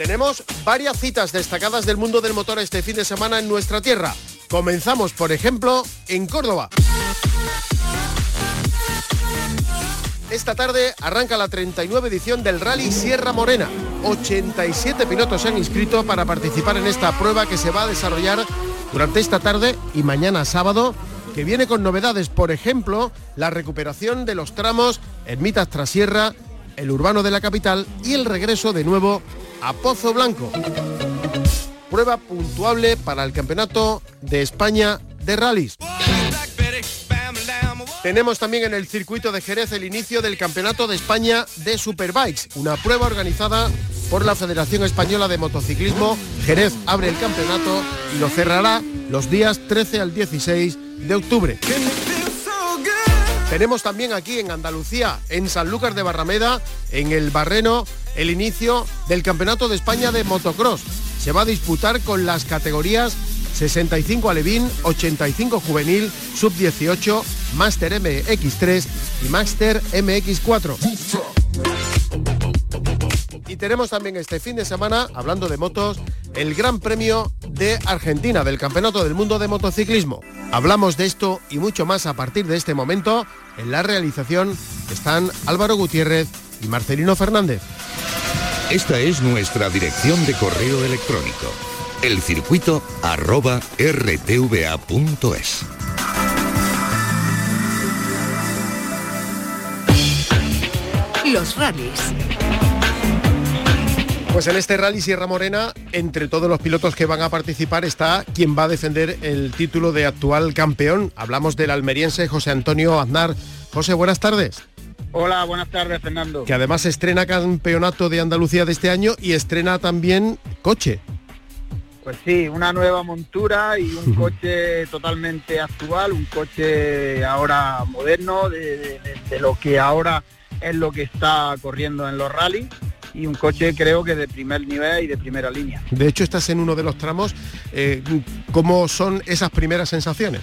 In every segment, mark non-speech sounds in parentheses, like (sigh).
Tenemos varias citas destacadas del mundo del motor este fin de semana en nuestra tierra. Comenzamos, por ejemplo, en Córdoba. Esta tarde arranca la 39 edición del Rally Sierra Morena. 87 pilotos se han inscrito para participar en esta prueba que se va a desarrollar durante esta tarde y mañana sábado, que viene con novedades, por ejemplo, la recuperación de los tramos Ermitas Trasierra, el urbano de la capital y el regreso de nuevo a Pozo Blanco prueba puntuable para el Campeonato de España de Rallys. Tenemos también en el circuito de Jerez el inicio del Campeonato de España de Superbikes, una prueba organizada por la Federación Española de Motociclismo. Jerez abre el campeonato y lo cerrará los días 13 al 16 de octubre. Tenemos también aquí en Andalucía, en Sanlúcar de Barrameda, en el Barreno, el inicio del Campeonato de España de Motocross se va a disputar con las categorías 65 Alevín, 85 Juvenil, Sub-18, Master MX3 y Master MX4. Y tenemos también este fin de semana, hablando de motos, el Gran Premio de Argentina del Campeonato del Mundo de Motociclismo. Hablamos de esto y mucho más a partir de este momento. En la realización están Álvaro Gutiérrez y Marcelino Fernández. Esta es nuestra dirección de correo electrónico, elcircuito arroba rtva.es. Los rallies. Pues en este rally Sierra Morena, entre todos los pilotos que van a participar está quien va a defender el título de actual campeón. Hablamos del almeriense José Antonio Aznar. José, buenas tardes. Hola, buenas tardes, Fernando. Que además estrena campeonato de Andalucía de este año y estrena también coche. Pues sí, una nueva montura y un coche totalmente actual, un coche ahora moderno, de, lo que ahora es lo que está corriendo en los rallies y un coche creo que de primer nivel y de primera línea. De hecho, estás en uno de los tramos. Eh, ¿Cómo son esas primeras sensaciones?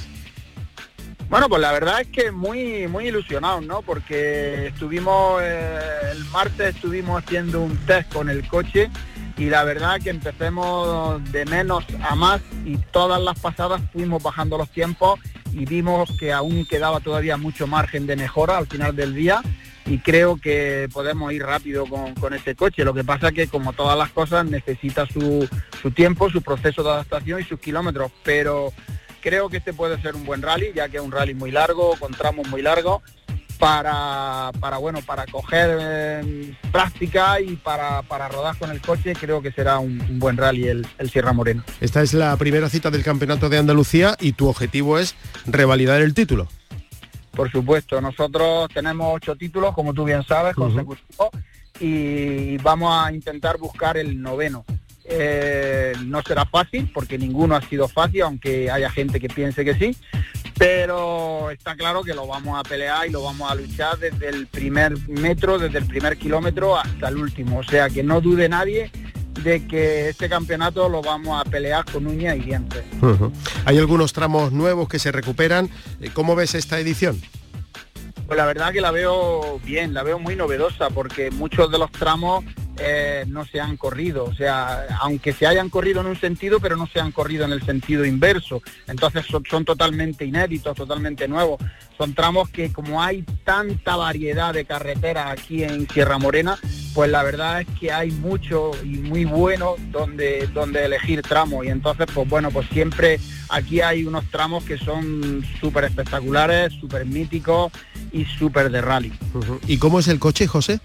Bueno, pues la verdad es que muy muy ilusionados, ¿no? Porque estuvimos eh, el martes estuvimos haciendo un test con el coche y la verdad que empecemos de menos a más y todas las pasadas fuimos bajando los tiempos y vimos que aún quedaba todavía mucho margen de mejora al final del día y creo que podemos ir rápido con, con este coche. Lo que pasa que como todas las cosas necesita su, su tiempo, su proceso de adaptación y sus kilómetros, pero creo que este puede ser un buen rally, ya que es un rally muy largo, con tramos muy largos, para, para bueno, para coger eh, práctica y para, para, rodar con el coche, creo que será un, buen rally el, el, Sierra Moreno. Esta es la primera cita del Campeonato de Andalucía y tu objetivo es revalidar el título. Por supuesto, nosotros tenemos ocho títulos, como tú bien sabes, consecutivos, y vamos a intentar buscar el noveno. Eh, no será fácil porque ninguno ha sido fácil, aunque haya gente que piense que sí, pero está claro que lo vamos a pelear y lo vamos a luchar desde el primer metro, desde el primer kilómetro hasta el último. O sea, que no dude nadie de que este campeonato lo vamos a pelear con uñas y dientes. Hay algunos tramos nuevos que se recuperan. ¿Cómo ves esta edición? Pues la verdad que la veo bien, la veo muy novedosa porque muchos de los tramos eh, no se han corrido, o sea, aunque se hayan corrido en un sentido, pero no se han corrido en el sentido inverso. Entonces son, totalmente inéditos, totalmente nuevos. Son tramos que como hay tanta variedad de carreteras aquí en Sierra Morena, pues la verdad es que hay mucho y muy bueno donde, donde elegir tramos. Y entonces, pues bueno, pues siempre aquí hay unos tramos que son súper espectaculares, súper míticos y súper de rally. ¿Y cómo es el coche, José?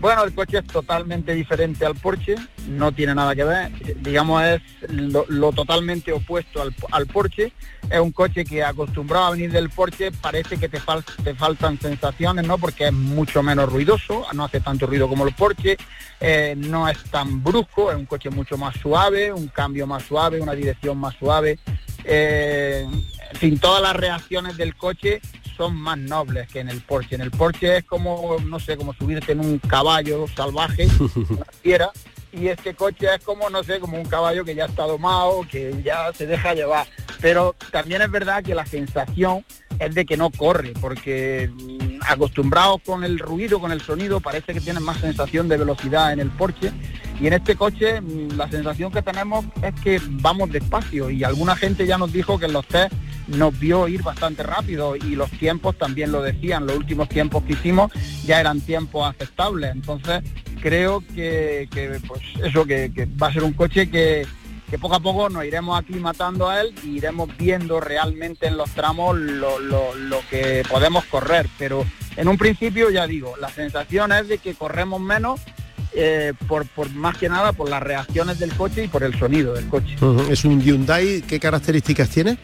Bueno, el coche es totalmente diferente al Porsche, no tiene nada que ver, digamos es lo, totalmente opuesto al, al, Porsche, es un coche que acostumbrado a venir del Porsche parece que te, te faltan sensaciones, ¿no? Porque es mucho menos ruidoso, no hace tanto ruido como el Porsche, eh, no es tan brusco, es un coche mucho más suave, un cambio más suave, una dirección más suave, eh, en fin, todas las reacciones del coche son más nobles que en el Porsche. En el Porsche es como, no sé, como subirte en un caballo salvaje, (laughs) una fiera, y este coche es como, no sé, como un caballo que ya está domado, que ya se deja llevar. Pero también es verdad que la sensación es de que no corre, porque mm, acostumbrados con el ruido, con el sonido, parece que tienen más sensación de velocidad en el Porsche. Y en este coche mm, la sensación que tenemos es que vamos despacio y alguna gente ya nos dijo que en los test nos vio ir bastante rápido y los tiempos también lo decían, los últimos tiempos que hicimos ya eran tiempos aceptables. Entonces creo que, pues eso, que, va a ser un coche que, poco a poco nos iremos aclimatando a él y iremos viendo realmente en los tramos lo, que podemos correr. Pero en un principio ya digo, la sensación es de que corremos menos eh, por, por, más que nada por las reacciones del coche y por el sonido del coche. ¿Es un Hyundai? ¿Qué características tiene?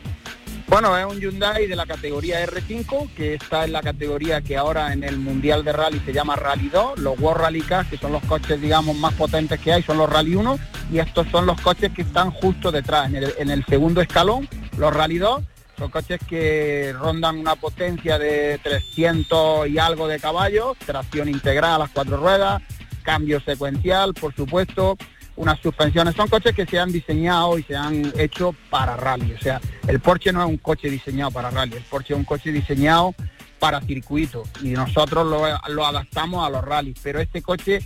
Bueno, es un Hyundai de la categoría R5, que está en la categoría que ahora en el Mundial de Rally se llama Rally 2. Los World Rally Cars, que son los coches, digamos, más potentes que hay, son los Rally 1. Y estos son los coches que están justo detrás, en el, segundo escalón, los Rally 2. Son coches que rondan una potencia de 300 y algo de caballos, tracción integral a las cuatro ruedas, cambio secuencial, por supuesto, unas suspensiones. Son coches que se han diseñado y se han hecho para rally. O sea, el Porsche no es un coche diseñado para rally, el Porsche es un coche diseñado para circuito y nosotros lo, adaptamos a los rallies. Pero este coche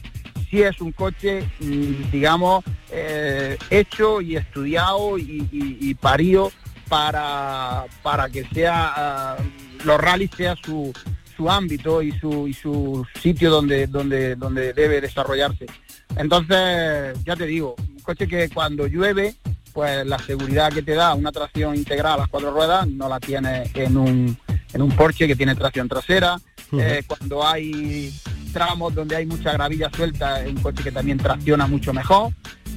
sí es un coche, mm, digamos, eh, hecho y estudiado y, y, parido para, para que sea ah, los rallies sea su, su ámbito y su, y su sitio donde, donde, donde debe desarrollarse. Entonces, ya te digo, un coche que cuando llueve, pues la seguridad que te da una tracción integral a las cuatro ruedas no la tiene en un, en un Porsche que tiene tracción trasera. Eh, cuando hay tramos donde hay mucha gravilla suelta, es un coche que también tracciona mucho mejor.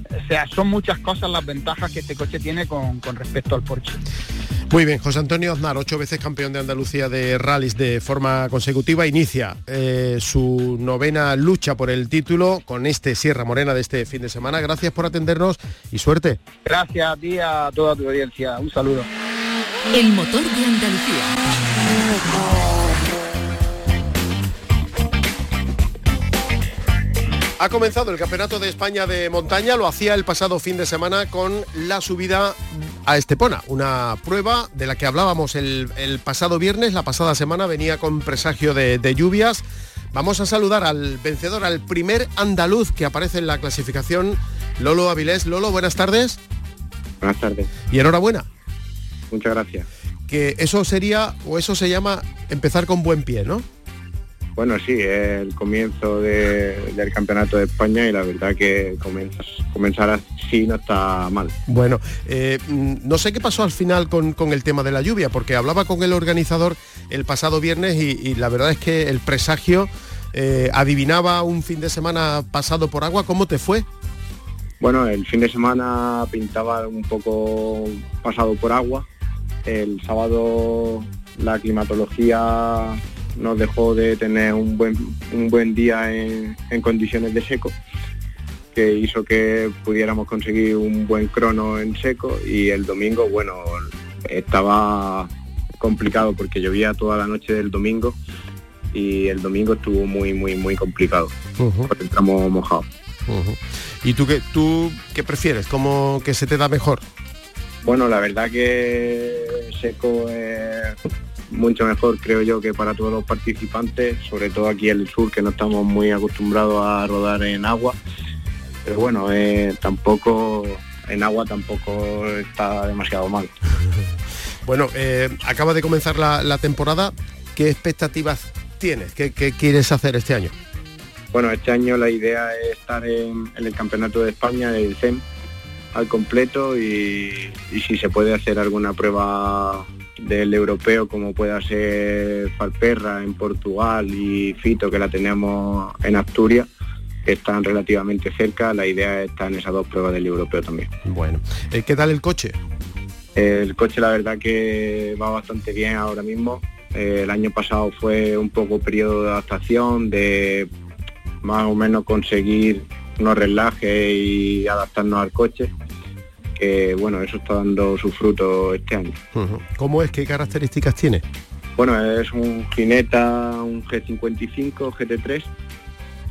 O sea, son muchas cosas las ventajas que este coche tiene con, con respecto al Porsche. Muy bien, José Antonio Aznar, ocho veces campeón de Andalucía de rallies de forma consecutiva, inicia eh, su novena lucha por el título con este Sierra Morena de este fin de semana. Gracias por atendernos y suerte. Gracias a ti, a toda tu audiencia. Un saludo. El motor de Andalucía. Ha comenzado el Campeonato de España de montaña, lo hacía el pasado fin de semana con la subida a Estepona, una prueba de la que hablábamos el, pasado viernes, la pasada semana venía con presagio de, lluvias. Vamos a saludar al vencedor, al primer andaluz que aparece en la clasificación, Lolo Avilés. Lolo, buenas tardes. Buenas tardes. Y enhorabuena. Muchas gracias. Que eso sería, o eso se llama empezar con buen pie, ¿no? Bueno, sí, es el comienzo del Campeonato de España y la verdad que comenzar así no está mal. Bueno, eh, mm, no sé qué pasó al final con, el tema de la lluvia, porque hablaba con el organizador el pasado viernes y, la verdad es que el presagio eh, adivinaba un fin de semana pasado por agua. ¿Cómo te fue? Bueno, el fin de semana pintaba un poco pasado por agua. El sábado la climatología nos dejó de tener un buen, un buen día en, condiciones de seco, que hizo que pudiéramos conseguir un buen crono en seco y el domingo, bueno, estaba complicado porque llovía toda la noche del domingo y el domingo estuvo muy, muy, muy complicado, porque entramos mojados. ¿Y tú qué, tú qué prefieres? ¿Cómo que se te da mejor? Bueno, la verdad que seco es mucho mejor creo yo que para todos los participantes, sobre todo aquí en el sur que no estamos muy acostumbrados a rodar en agua. Pero bueno, eh, tampoco en agua tampoco está demasiado mal. (laughs) bueno, eh, acaba de comenzar la, temporada. ¿Qué expectativas tienes? ¿Qué, quieres hacer este año? Bueno, este año la idea es estar en, el Campeonato de España, del CEM, al completo y, y si se puede hacer alguna prueba del europeo como pueda ser Falperra en Portugal y Fito que la tenemos en Asturias, están relativamente cerca, la idea está en esas dos pruebas del europeo también. Bueno, eh, ¿qué tal el coche? El coche la verdad que va bastante bien ahora mismo. Eh, el año pasado fue un poco periodo de adaptación, de más o menos conseguir unos relajes y adaptarnos al coche. Que bueno, eso está dando su fruto este año. ¿Cómo es? ¿Qué características tiene? Bueno, es un Gineta, un G55, GT3,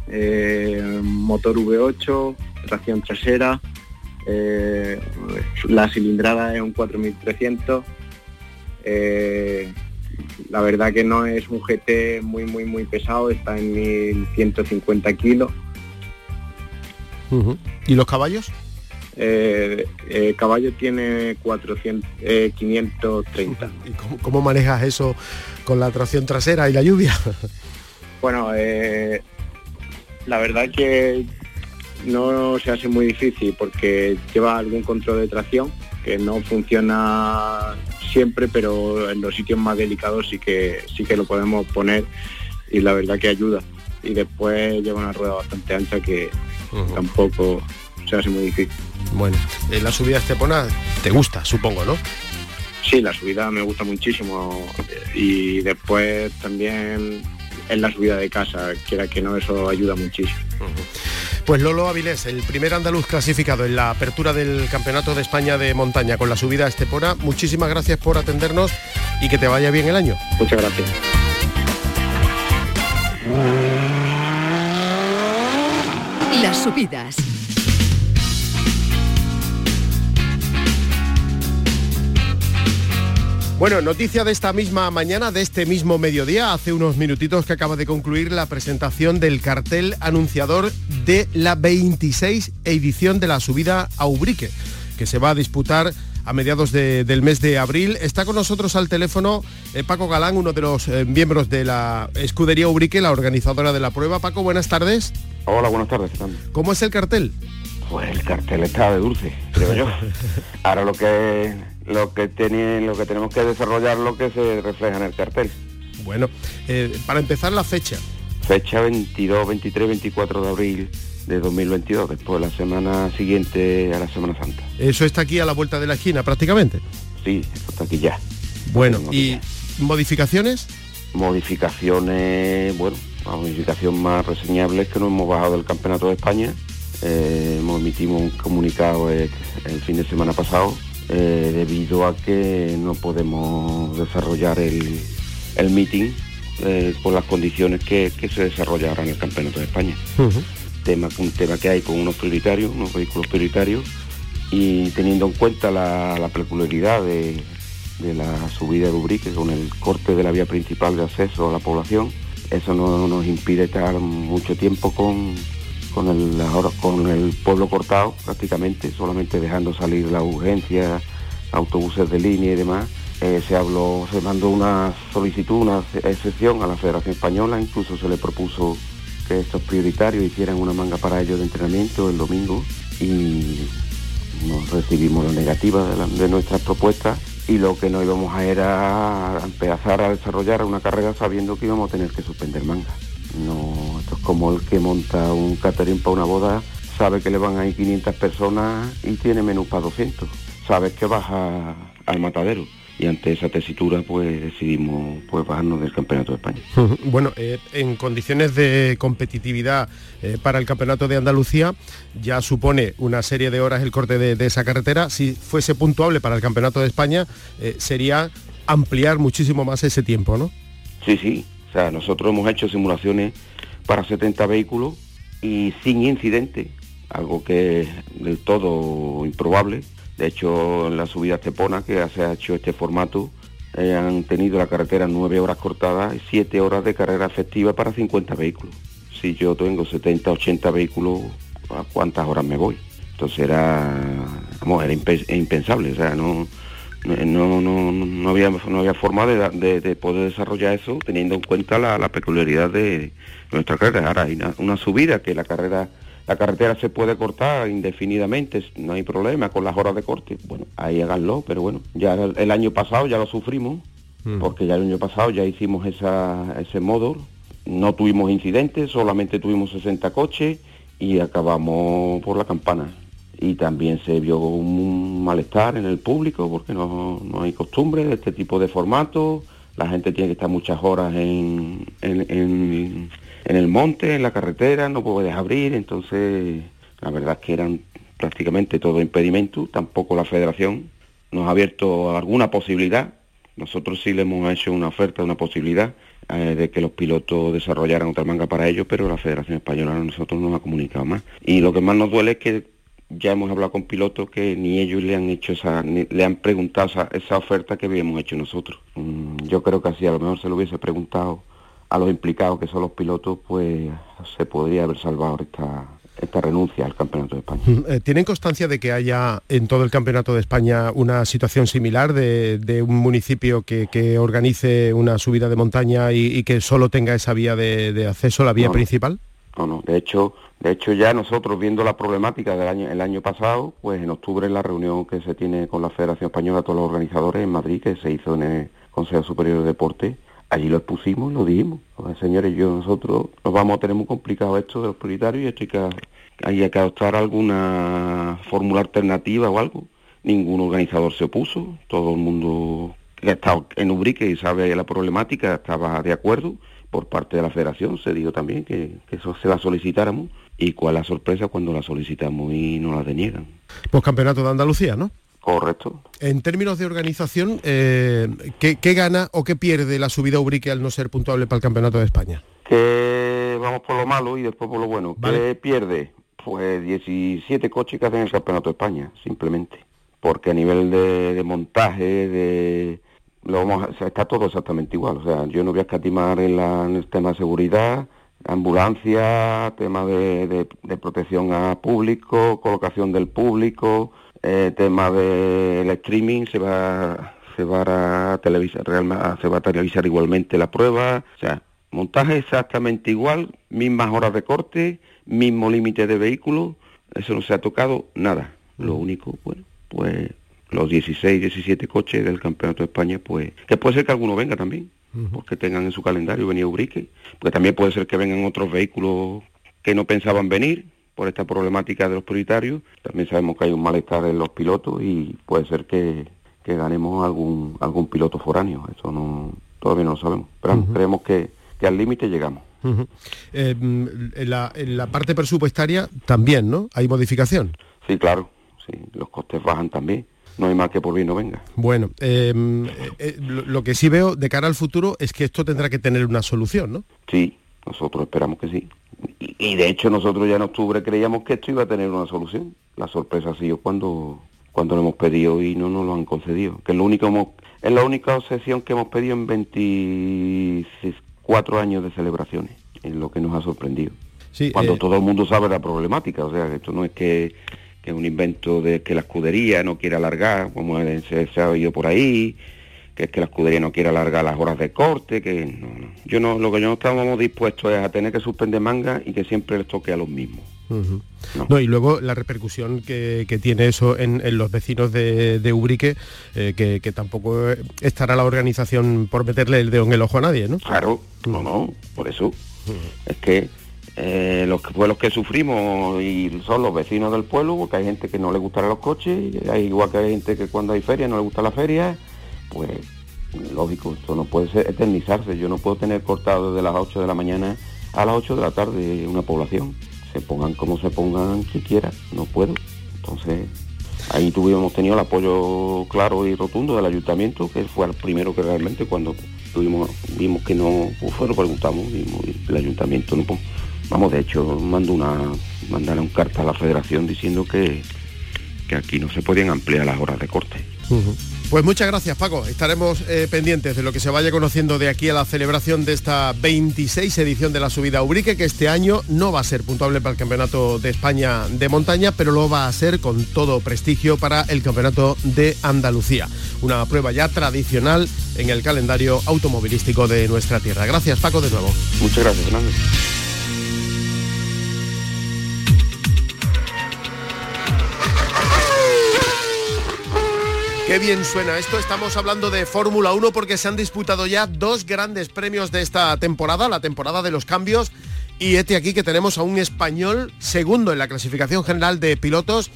eh, motor V8, tracción trasera, eh, la cilindrada es un 4300. Eh, la verdad que no es un GT muy muy muy pesado, está en 1150 kilos. ¿Y los caballos? Eh, el caballo tiene 400, 530. ¿Y cómo, cómo, manejas eso con la tracción trasera y la lluvia? (laughs) bueno, la verdad que no se hace muy difícil porque lleva algún control de tracción que no funciona siempre, pero en los sitios más delicados sí que sí que lo podemos poner y la verdad que ayuda. Y después lleva una rueda bastante ancha que tampoco se hace muy difícil. Bueno, la subida Estepona te gusta, supongo, ¿no? Sí, la subida me gusta muchísimo y después también en la subida de casa, quiera que no, eso ayuda muchísimo. Pues Lolo Avilés, el primer andaluz clasificado en la apertura del Campeonato de España de Montaña con la subida a Estepona, muchísimas gracias por atendernos y que te vaya bien el año. Muchas gracias. Las subidas. Bueno, noticia de esta misma mañana, de este mismo mediodía, hace unos minutitos que acaba de concluir la presentación del cartel anunciador de la 26 edición de la subida a Ubrique, que se va a disputar a mediados del mes de abril. Está con nosotros al teléfono eh, Paco Galán, uno de los eh, miembros de la escudería Ubrique, la organizadora de la prueba. Paco, buenas tardes. Hola, buenas tardes. ¿Cómo es el cartel? Pues el cartel está de dulce, creo yo. (laughs) Ahora lo que lo que tiene, lo que tenemos que desarrollar lo que se refleja en el cartel. Bueno, eh, para empezar la fecha. Fecha 22, 23, 24 de abril de 2022, después la semana siguiente a la Semana Santa. Eso está aquí a la vuelta de la esquina prácticamente. Sí, está aquí ya. Bueno, ¿y modificaciones? Modificaciones, bueno, la modificación más reseñable es que nos hemos bajado del Campeonato de España. Eh, hemos emitido un comunicado el fin de semana pasado eh, debido a que no podemos desarrollar el, el meeting eh, por las condiciones que, se desarrollará en el Campeonato de España. tema, un tema que hay con unos prioritarios, unos vehículos prioritarios, y teniendo en cuenta la, peculiaridad de, la subida de Ubrique con el corte de la vía principal de acceso a la población, eso no nos impide estar mucho tiempo con, con el, con el pueblo cortado prácticamente, solamente dejando salir la urgencia, autobuses de línea y demás. Eh, se habló, se mandó una solicitud, una excepción a la Federación Española, incluso se le propuso que estos prioritarios hicieran una manga para ellos de entrenamiento el domingo y nos recibimos la negativa de, nuestras propuestas y lo que no íbamos a era empezar a desarrollar una carrera sabiendo que íbamos a tener que suspender manga. No, esto es como el que monta un catering para una boda, sabe que le van a ir 500 personas y tiene menú para 200. Sabes que baja al matadero y ante esa tesitura pues decidimos pues bajarnos del Campeonato de España. Bueno, eh, en condiciones de competitividad eh, para el Campeonato de Andalucía ya supone una serie de horas el corte de, esa carretera. Si fuese puntuable para el Campeonato de España eh, sería ampliar muchísimo más ese tiempo, ¿no? Sí, sí, o sea, nosotros hemos hecho simulaciones para 70 vehículos y sin incidente, algo que es del todo improbable. De hecho, en la subida a Estepona, que se ha hecho este formato, eh, han tenido la carretera nueve horas cortadas y siete horas de carrera efectiva para 50 vehículos. Si yo tengo 70, 80 vehículos, ¿a cuántas horas me voy? Entonces era, vamos, era impensable, o sea, no, no, no, no, había, no había forma de, poder desarrollar eso teniendo en cuenta la, peculiaridad de nuestra carrera. Ahora hay una, subida que la carrera, la carretera se puede cortar indefinidamente, no hay problema con las horas de corte. Bueno, ahí háganlo, pero bueno, ya el, año pasado ya lo sufrimos, mm. porque ya el año pasado ya hicimos esa, ese modo, no tuvimos incidentes, solamente tuvimos 60 coches y acabamos por la campana. Y también se vio un malestar en el público porque no, hay costumbre de este tipo de formato. La gente tiene que estar muchas horas en, en, el monte, en la carretera, no puedes abrir, entonces la verdad es que eran prácticamente todo impedimento, tampoco la federación nos ha abierto alguna posibilidad. Nosotros sí le hemos hecho una oferta, una posibilidad eh, de que los pilotos desarrollaran otra manga para ellos, pero la Federación Española a nosotros no nos ha comunicado más. Y lo que más nos duele es que ya hemos hablado con pilotos que ni ellos le han hecho esa, le han preguntado esa, oferta que habíamos hecho nosotros. Mm, yo creo que así a lo mejor se lo hubiese preguntado a los implicados que son los pilotos, pues se podría haber salvado esta, esta renuncia al Campeonato de España. Eh, ¿Tienen constancia de que haya en todo el Campeonato de España una situación similar de, un municipio que, organice una subida de montaña y, que solo tenga esa vía de, acceso, la vía principal? No, no, de hecho, de hecho ya nosotros viendo la problemática del año, el año pasado, pues en octubre en la reunión que se tiene con la Federación Española, todos los organizadores en Madrid, que se hizo en el Consejo Superior de Deporte, allí lo expusimos y lo dijimos. señores, yo nosotros nos vamos a tener muy complicado esto de los prioritarios y esto hay que, hay que adoptar alguna fórmula alternativa o algo. Ningún organizador se opuso, todo el mundo que estado en Ubrique y sabe la problemática estaba de acuerdo. Por parte de la federación se dijo también que, eso se la solicitáramos y cuál la sorpresa cuando la solicitamos y no la deniegan. Pues campeonato de Andalucía, ¿no? Correcto. En términos de organización, eh, ¿qué, gana o qué pierde la subida Ubrique al no ser puntuable para el Campeonato de España? Que vamos por lo malo y después por lo bueno. ¿Qué pierde? Pues 17 coches que hacen el Campeonato de España, simplemente. Porque a nivel de, montaje, de... Lo vamos está todo exactamente igual. O sea, yo no voy a escatimar en, el tema de seguridad, ambulancia, tema de, de protección a público, colocación del público, eh, tema del streaming se va se va a televisar se va a televisar igualmente la prueba. O sea montaje exactamente igual mismas horas de corte mismo límite de vehículos eso no se ha tocado nada. Lo único bueno pues los 16 17 coches del campeonato de España pues que puede ser que alguno venga también porque tengan en su calendario venir a Ubrique porque también puede ser que vengan otros vehículos que no pensaban venir por esta problemática de los prioritarios. También sabemos que hay un malestar en los pilotos y puede ser que, ganemos algún algún piloto foráneo. Eso no todavía no lo sabemos. Pero creemos que, al límite llegamos. Eh, en, la, en la parte presupuestaria también, ¿no? ¿Hay modificación? Sí, claro. Sí, los costes bajan también no hay mal que por bien no venga. Bueno, em, eh, eh, lo, que sí veo de cara al futuro es que esto tendrá que tener una solución, ¿no? Sí, nosotros esperamos que sí. Y, de hecho nosotros ya en octubre creíamos que esto iba a tener una solución. La sorpresa ha sido cuando, cuando lo hemos pedido y no nos lo han concedido. Que es, lo único es la única sesión que hemos pedido en 24 años de celebraciones, en lo que nos ha sorprendido. cuando eh, todo el mundo sabe la problemática, o sea, que esto no es que, es un invento de que la escudería no quiere alargar, como se, se ha oído por ahí, que es que la escudería no quiere alargar las horas de corte, que no, no. Yo no, lo que yo no estábamos dispuestos es a tener que suspender manga y que siempre les toque a los mismos. no. y luego la repercusión que, tiene eso en, los vecinos de, Ubrique, eh, que, tampoco estará la organización por meterle el dedo en el ojo a nadie, ¿no? Claro, no, no, por eso. Es que eh, los pueblos que sufrimos y son los vecinos del pueblo, porque hay gente que no le gustará los coches, hay, igual que hay gente que cuando hay feria no le gusta la feria, pues lógico, esto no puede ser eternizarse. Yo no puedo tener cortado desde las 8 de la mañana a las 8 de la tarde una población. Se pongan como se pongan que quieran, no puedo. Entonces, ahí tuvimos tenido el apoyo claro y rotundo del ayuntamiento, que fue el primero que realmente cuando tuvimos, vimos que no, pues fue, lo preguntamos y el ayuntamiento no pues, vamos de hecho mandó una mandaron carta a la federación diciendo que, que aquí no se podían ampliar las horas de corte. Pues muchas gracias Paco, estaremos eh, pendientes de lo que se vaya conociendo de aquí a la celebración de esta 26 edición de la subida Ubrique, que este año no va a ser puntuable para el Campeonato de España de montaña, pero lo va a ser con todo prestigio para el Campeonato de Andalucía, una prueba ya tradicional en el calendario automovilístico de nuestra tierra. Gracias Paco de nuevo. Muchas gracias Fernando. Qué bien suena esto. Estamos hablando de Fórmula 1 porque se han disputado ya dos grandes premios de esta temporada, la temporada de los cambios Y este aquí que tenemos a un español segundo en la clasificación general de pilotos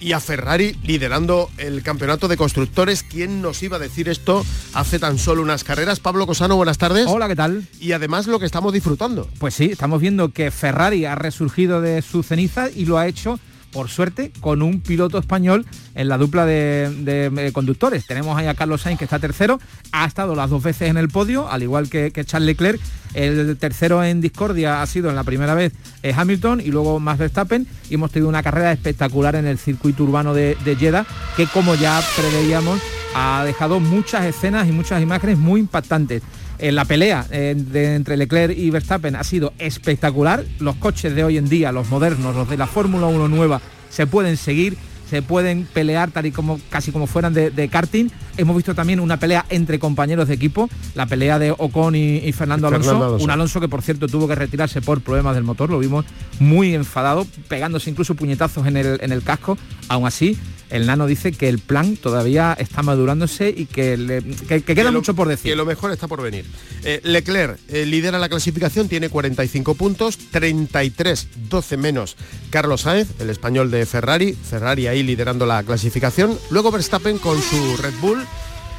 y a Ferrari liderando el campeonato de constructores. ¿Quién nos iba a decir esto hace tan solo unas carreras? Pablo Cosano, buenas tardes. Hola, ¿qué tal? Y además lo que estamos disfrutando. Pues sí, estamos viendo que Ferrari ha resurgido de su ceniza y lo ha hecho por suerte, con un piloto español en la dupla de, eh, conductores. Tenemos ahí a Carlos Sainz, que está tercero, ha estado las dos veces en el podio, al igual que, Charles Leclerc. El tercero en discordia ha sido en la primera vez eh, Hamilton y luego más Verstappen. Y hemos tenido una carrera espectacular en el circuito urbano de, de Jeddah, que como ya preveíamos, ha dejado muchas escenas y muchas imágenes muy impactantes la pelea eh, entre Leclerc y Verstappen ha sido espectacular. Los coches de hoy en día, los modernos, los de la Fórmula 1 nueva, se pueden seguir se pueden pelear tal y como casi como fueran de, karting. Hemos visto también una pelea entre compañeros de equipo, la pelea de Ocon y, Fernando, Alonso, un Alonso que por cierto tuvo que retirarse por problemas del motor, lo vimos muy enfadado, pegándose incluso puñetazos en el, en el casco. Aún así, el nano dice que el plan todavía está madurándose y que, queda mucho por decir. Que lo mejor está por venir. Eh, Leclerc eh, lidera la clasificación, tiene 45 puntos, 33, 12 menos Carlos Sainz, el español de Ferrari. Ferrari ahí liderando la clasificación. Luego Verstappen con su Red Bull.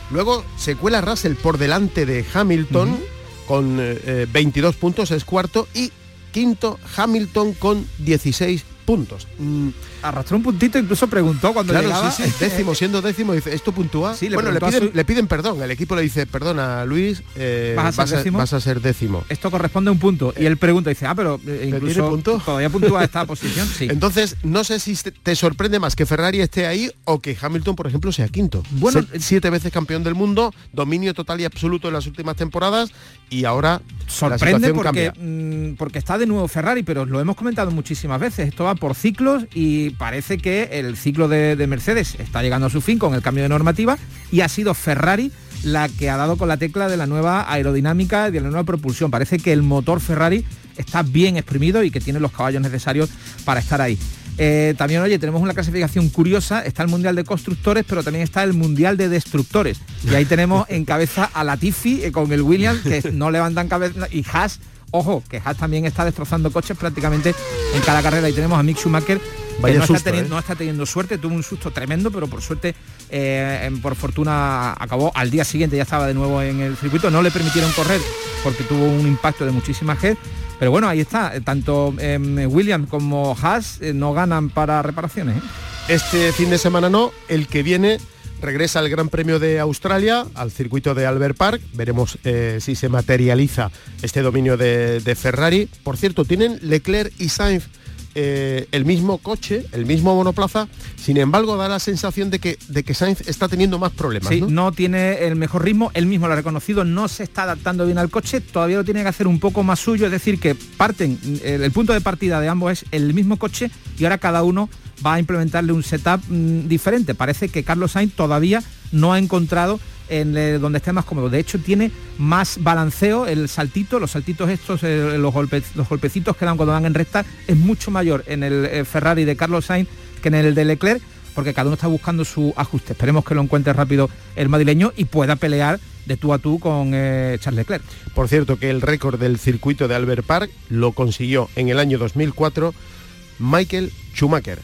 Luego se cuela Russell por delante de Hamilton con 22 eh, puntos, es cuarto. Y quinto Hamilton con 16 puntos. Mm. Arrastró un puntito, incluso preguntó cuando claro, llegaba. Sí, décimo, (laughs) siendo décimo, dice, ¿esto puntúa? Sí, le bueno, le piden, perdón. El equipo le dice, perdona, Luis, eh, ¿Vas, a ser décimo? Esto corresponde a un punto. Y él pregunta, dice, ah, pero eh, incluso punto? todavía puntúa esta (laughs) posición. Sí. Entonces, no sé si te sorprende más que Ferrari esté ahí o que Hamilton, por ejemplo, sea quinto. Bueno, siete veces campeón del mundo, dominio total y absoluto en las últimas temporadas y ahora sorprende porque, mm, porque está de nuevo Ferrari, pero lo hemos comentado muchísimas veces. Esto va por ciclos y parece que el ciclo de, Mercedes está llegando a su fin con el cambio de normativa y ha sido Ferrari la que ha dado con la tecla de la nueva aerodinámica y de la nueva propulsión. Parece que el motor Ferrari está bien exprimido y que tiene los caballos necesarios para estar ahí. Eh, también, oye, tenemos una clasificación curiosa, está el Mundial de Constructores, pero también está el Mundial de Destructores. Y ahí tenemos en cabeza a Latifi eh, con el Williams, que no levantan cabeza, y Haas Ojo, que Haas también está destrozando coches prácticamente en cada carrera. Y tenemos a Mick Schumacher, que no, está teniendo, ¿eh? no, está teniendo, suerte, tuvo un susto tremendo, pero por suerte, eh, por fortuna, acabó al día siguiente, ya estaba de nuevo en el circuito. No le permitieron correr porque tuvo un impacto de muchísima gente. Pero bueno, ahí está, tanto em, Williams como Haas eh, no ganan para reparaciones. Este fin de semana no, el que viene regresa al Gran Premio de Australia, al circuito de Albert Park. Veremos eh, si se materializa este dominio de, Ferrari. Por cierto, tienen Leclerc y Sainz eh, el mismo coche, el mismo monoplaza, sin embargo da la sensación de que, de que Sainz está teniendo más problemas. Sí, ¿no? tiene el mejor ritmo, él mismo lo ha reconocido, no se está adaptando bien al coche, todavía lo tiene que hacer un poco más suyo, es decir, que parten, el punto de partida de ambos es el mismo coche y ahora cada uno va a implementarle un setup mm, diferente. Parece que Carlos Sainz todavía no ha encontrado en eh, donde esté más cómodo. De hecho, tiene más balanceo, el saltito, los saltitos estos, eh, los, golpecitos que dan cuando van en recta, es mucho mayor en el eh, Ferrari de Carlos Sainz que en el de Leclerc, porque cada uno está buscando su ajuste. Esperemos que lo encuentre rápido el madrileño y pueda pelear de tú a tú con Charles Leclerc. Por cierto, que el récord del circuito de Albert Park lo consiguió en el año 2004 Michael Schumacher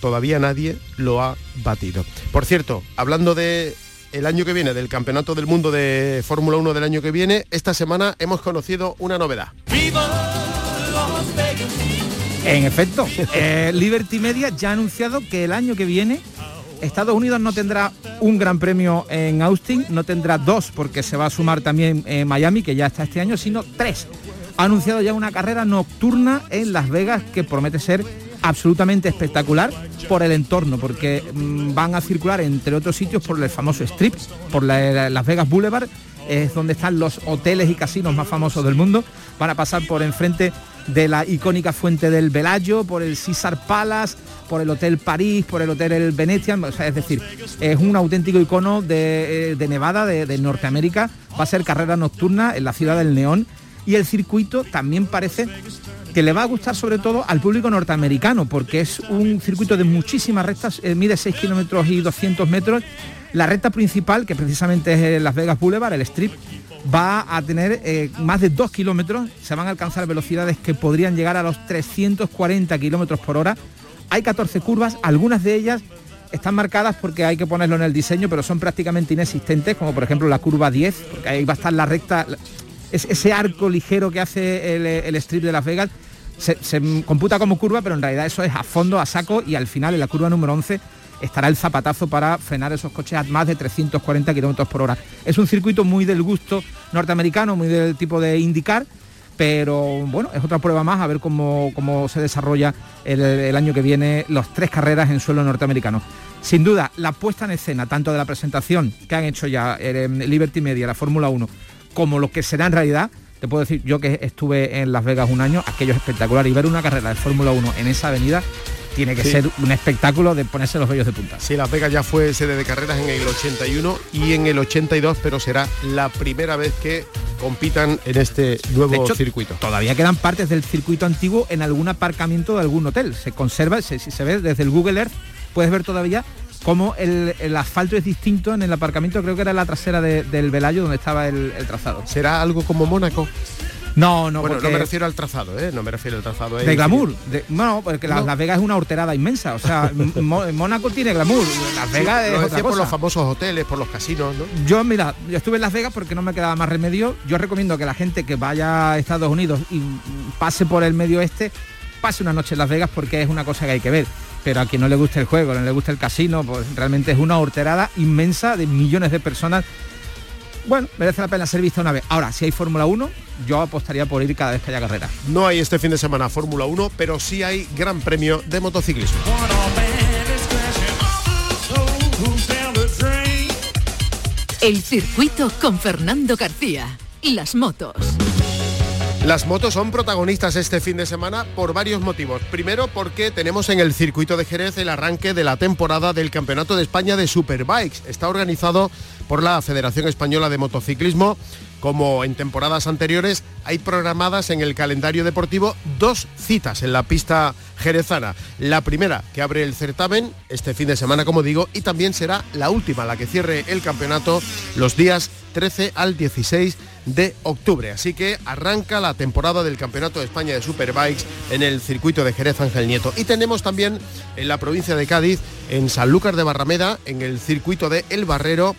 todavía nadie lo ha batido. Por cierto, hablando de el año que viene, del Campeonato del Mundo de Fórmula 1 del año que viene, esta semana hemos conocido una novedad. En efecto, eh, Liberty Media ya ha anunciado que el año que viene Estados Unidos no tendrá un gran premio en Austin, no tendrá dos porque se va a sumar también en Miami, que ya está este año, sino tres. Ha anunciado ya una carrera nocturna en Las Vegas que promete ser absolutamente espectacular por el entorno, porque mm, van a circular entre otros sitios por el famoso Strip, por Las Vegas Boulevard, es donde están los hoteles y casinos más famosos del mundo. Van a pasar por enfrente de la icónica fuente del Velayo, por el Caesar Palace, por el Hotel París, por el Hotel el Venetian, es decir, es un auténtico icono de, eh, Nevada, de Norteamérica. Va a ser carrera nocturna en la ciudad del Neón y el circuito también parece que le va a gustar sobre todo al público norteamericano, porque es un circuito de muchísimas rectas, eh, mide 6 kilómetros y 200 metros. La recta principal, que precisamente es Las Vegas Boulevard, el strip, va a tener eh, más de 2 kilómetros, se van a alcanzar velocidades que podrían llegar a los 340 kilómetros por hora. Hay 14 curvas, algunas de ellas están marcadas porque hay que ponerlo en el diseño, pero son prácticamente inexistentes, como por ejemplo la curva 10, porque ahí va a estar la recta, es ese arco ligero que hace el, strip de Las Vegas, se, computa como curva, pero en realidad eso es a fondo, a saco, y al final en la curva número 11 estará el zapatazo para frenar esos coches a más de 340 kilómetros por hora. Es un circuito muy del gusto norteamericano, muy del tipo de indicar, pero bueno, es otra prueba más a ver cómo, cómo se desarrolla el, año que viene los tres carreras en suelo norteamericano. Sin duda, la puesta en escena, tanto de la presentación que han hecho ya en Liberty Media, la Fórmula 1, como lo que será en realidad, te puedo decir, yo que estuve en Las Vegas un año, aquello es espectacular, y ver una carrera de Fórmula 1 en esa avenida tiene que ser un espectáculo de ponerse los vellos de punta. Sí, Las Vegas ya fue sede de carreras en el 81 y en el 82, pero será la primera vez que compitan en este nuevo circuito. Todavía quedan partes del circuito antiguo en algún aparcamiento de algún hotel. Se conserva, si se, ve desde el Google Earth, puedes ver todavía cómo el, asfalto es distinto en el aparcamiento, creo que era la trasera del Velayo donde estaba el, el trazado. ¿Será algo como Mónaco? No, no, bueno, no me refiero al trazado, ¿eh? No me refiero al trazado. De glamour. no, porque Las Vegas es una horterada inmensa. O sea, (laughs) Mónaco tiene glamour. Las Vegas es otra por los famosos hoteles, por los casinos, ¿no? Yo, mira, yo estuve en Las Vegas porque no me quedaba más remedio. Yo recomiendo que la gente que vaya a Estados Unidos y pase por el medio este, pase una noche en Las Vegas porque es una cosa que hay que ver. Pero a quien no le guste el juego, no le guste el casino, pues realmente es una horterada inmensa de millones de personas bueno, merece la pena ser vista una vez. Ahora, si hay Fórmula 1, yo apostaría por ir cada vez que haya carrera. No hay este fin de semana Fórmula 1, pero sí hay Gran Premio de motociclismo. El circuito con Fernando García. Las motos. Las motos son protagonistas este fin de semana por varios motivos. Primero porque tenemos en el circuito de Jerez el arranque de la temporada del Campeonato de España de Superbikes. Está organizado por la Federación Española de Motociclismo. Como en temporadas anteriores, hay programadas en el calendario deportivo dos citas en la pista jerezana. La primera que abre el certamen este fin de semana, como digo, y también será la última, la que cierre el campeonato los días 13 al 16 de octubre. Así que arranca la temporada del Campeonato de España de Superbikes en el circuito de Jerez Ángel Nieto. Y tenemos también en la provincia de Cádiz, en Sanlúcar de Barrameda, en el circuito de El Barrero,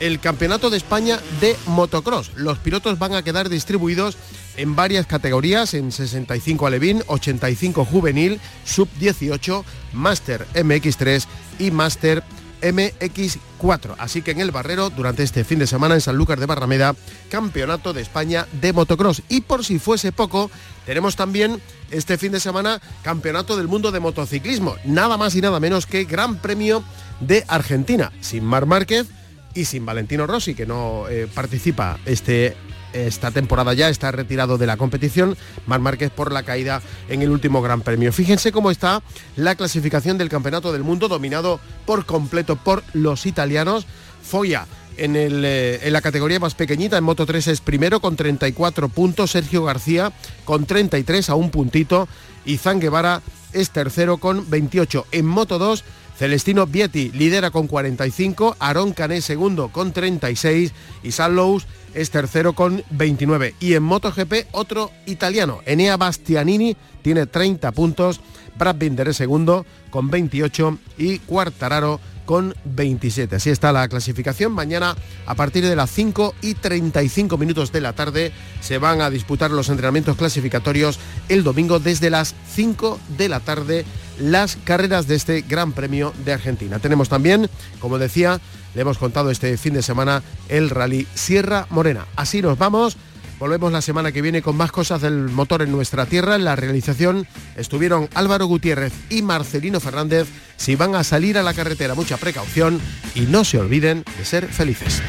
el Campeonato de España de Motocross. Los pilotos van a quedar distribuidos en varias categorías, en 65 alevín, 85 juvenil, sub 18, Master MX3 y Master MX4. Así que en el Barrero, durante este fin de semana en San Lucas de Barrameda, Campeonato de España de Motocross. Y por si fuese poco, tenemos también este fin de semana Campeonato del Mundo de Motociclismo. Nada más y nada menos que Gran Premio de Argentina, sin Mar Márquez y sin Valentino Rossi, que no eh, participa este esta temporada ya está retirado de la competición, Mar Márquez por la caída en el último Gran Premio. Fíjense cómo está la clasificación del Campeonato del Mundo, dominado por completo por los italianos. Foya en, el, eh, en, la categoría más pequeñita, en Moto 3 es primero con 34 puntos, Sergio García con 33 a un puntito y Zan Guevara es tercero con 28. En Moto 2, Celestino Vietti lidera con 45, Aaron Cané segundo con 36 y San es tercero con 29. Y en MotoGP otro italiano, Enea Bastianini, tiene 30 puntos, Brad Binder es segundo con 28 y Cuartararo con 27. Así está la clasificación. Mañana a partir de las 5 y 35 minutos de la tarde se van a disputar los entrenamientos clasificatorios el domingo desde las 5 de la tarde las carreras de este Gran Premio de Argentina. Tenemos también, como decía, le hemos contado este fin de semana el rally Sierra Morena. Así nos vamos. Volvemos la semana que viene con más cosas del motor en nuestra tierra. En la realización estuvieron Álvaro Gutiérrez y Marcelino Fernández. Si van a salir a la carretera, mucha precaución y no se olviden de ser felices.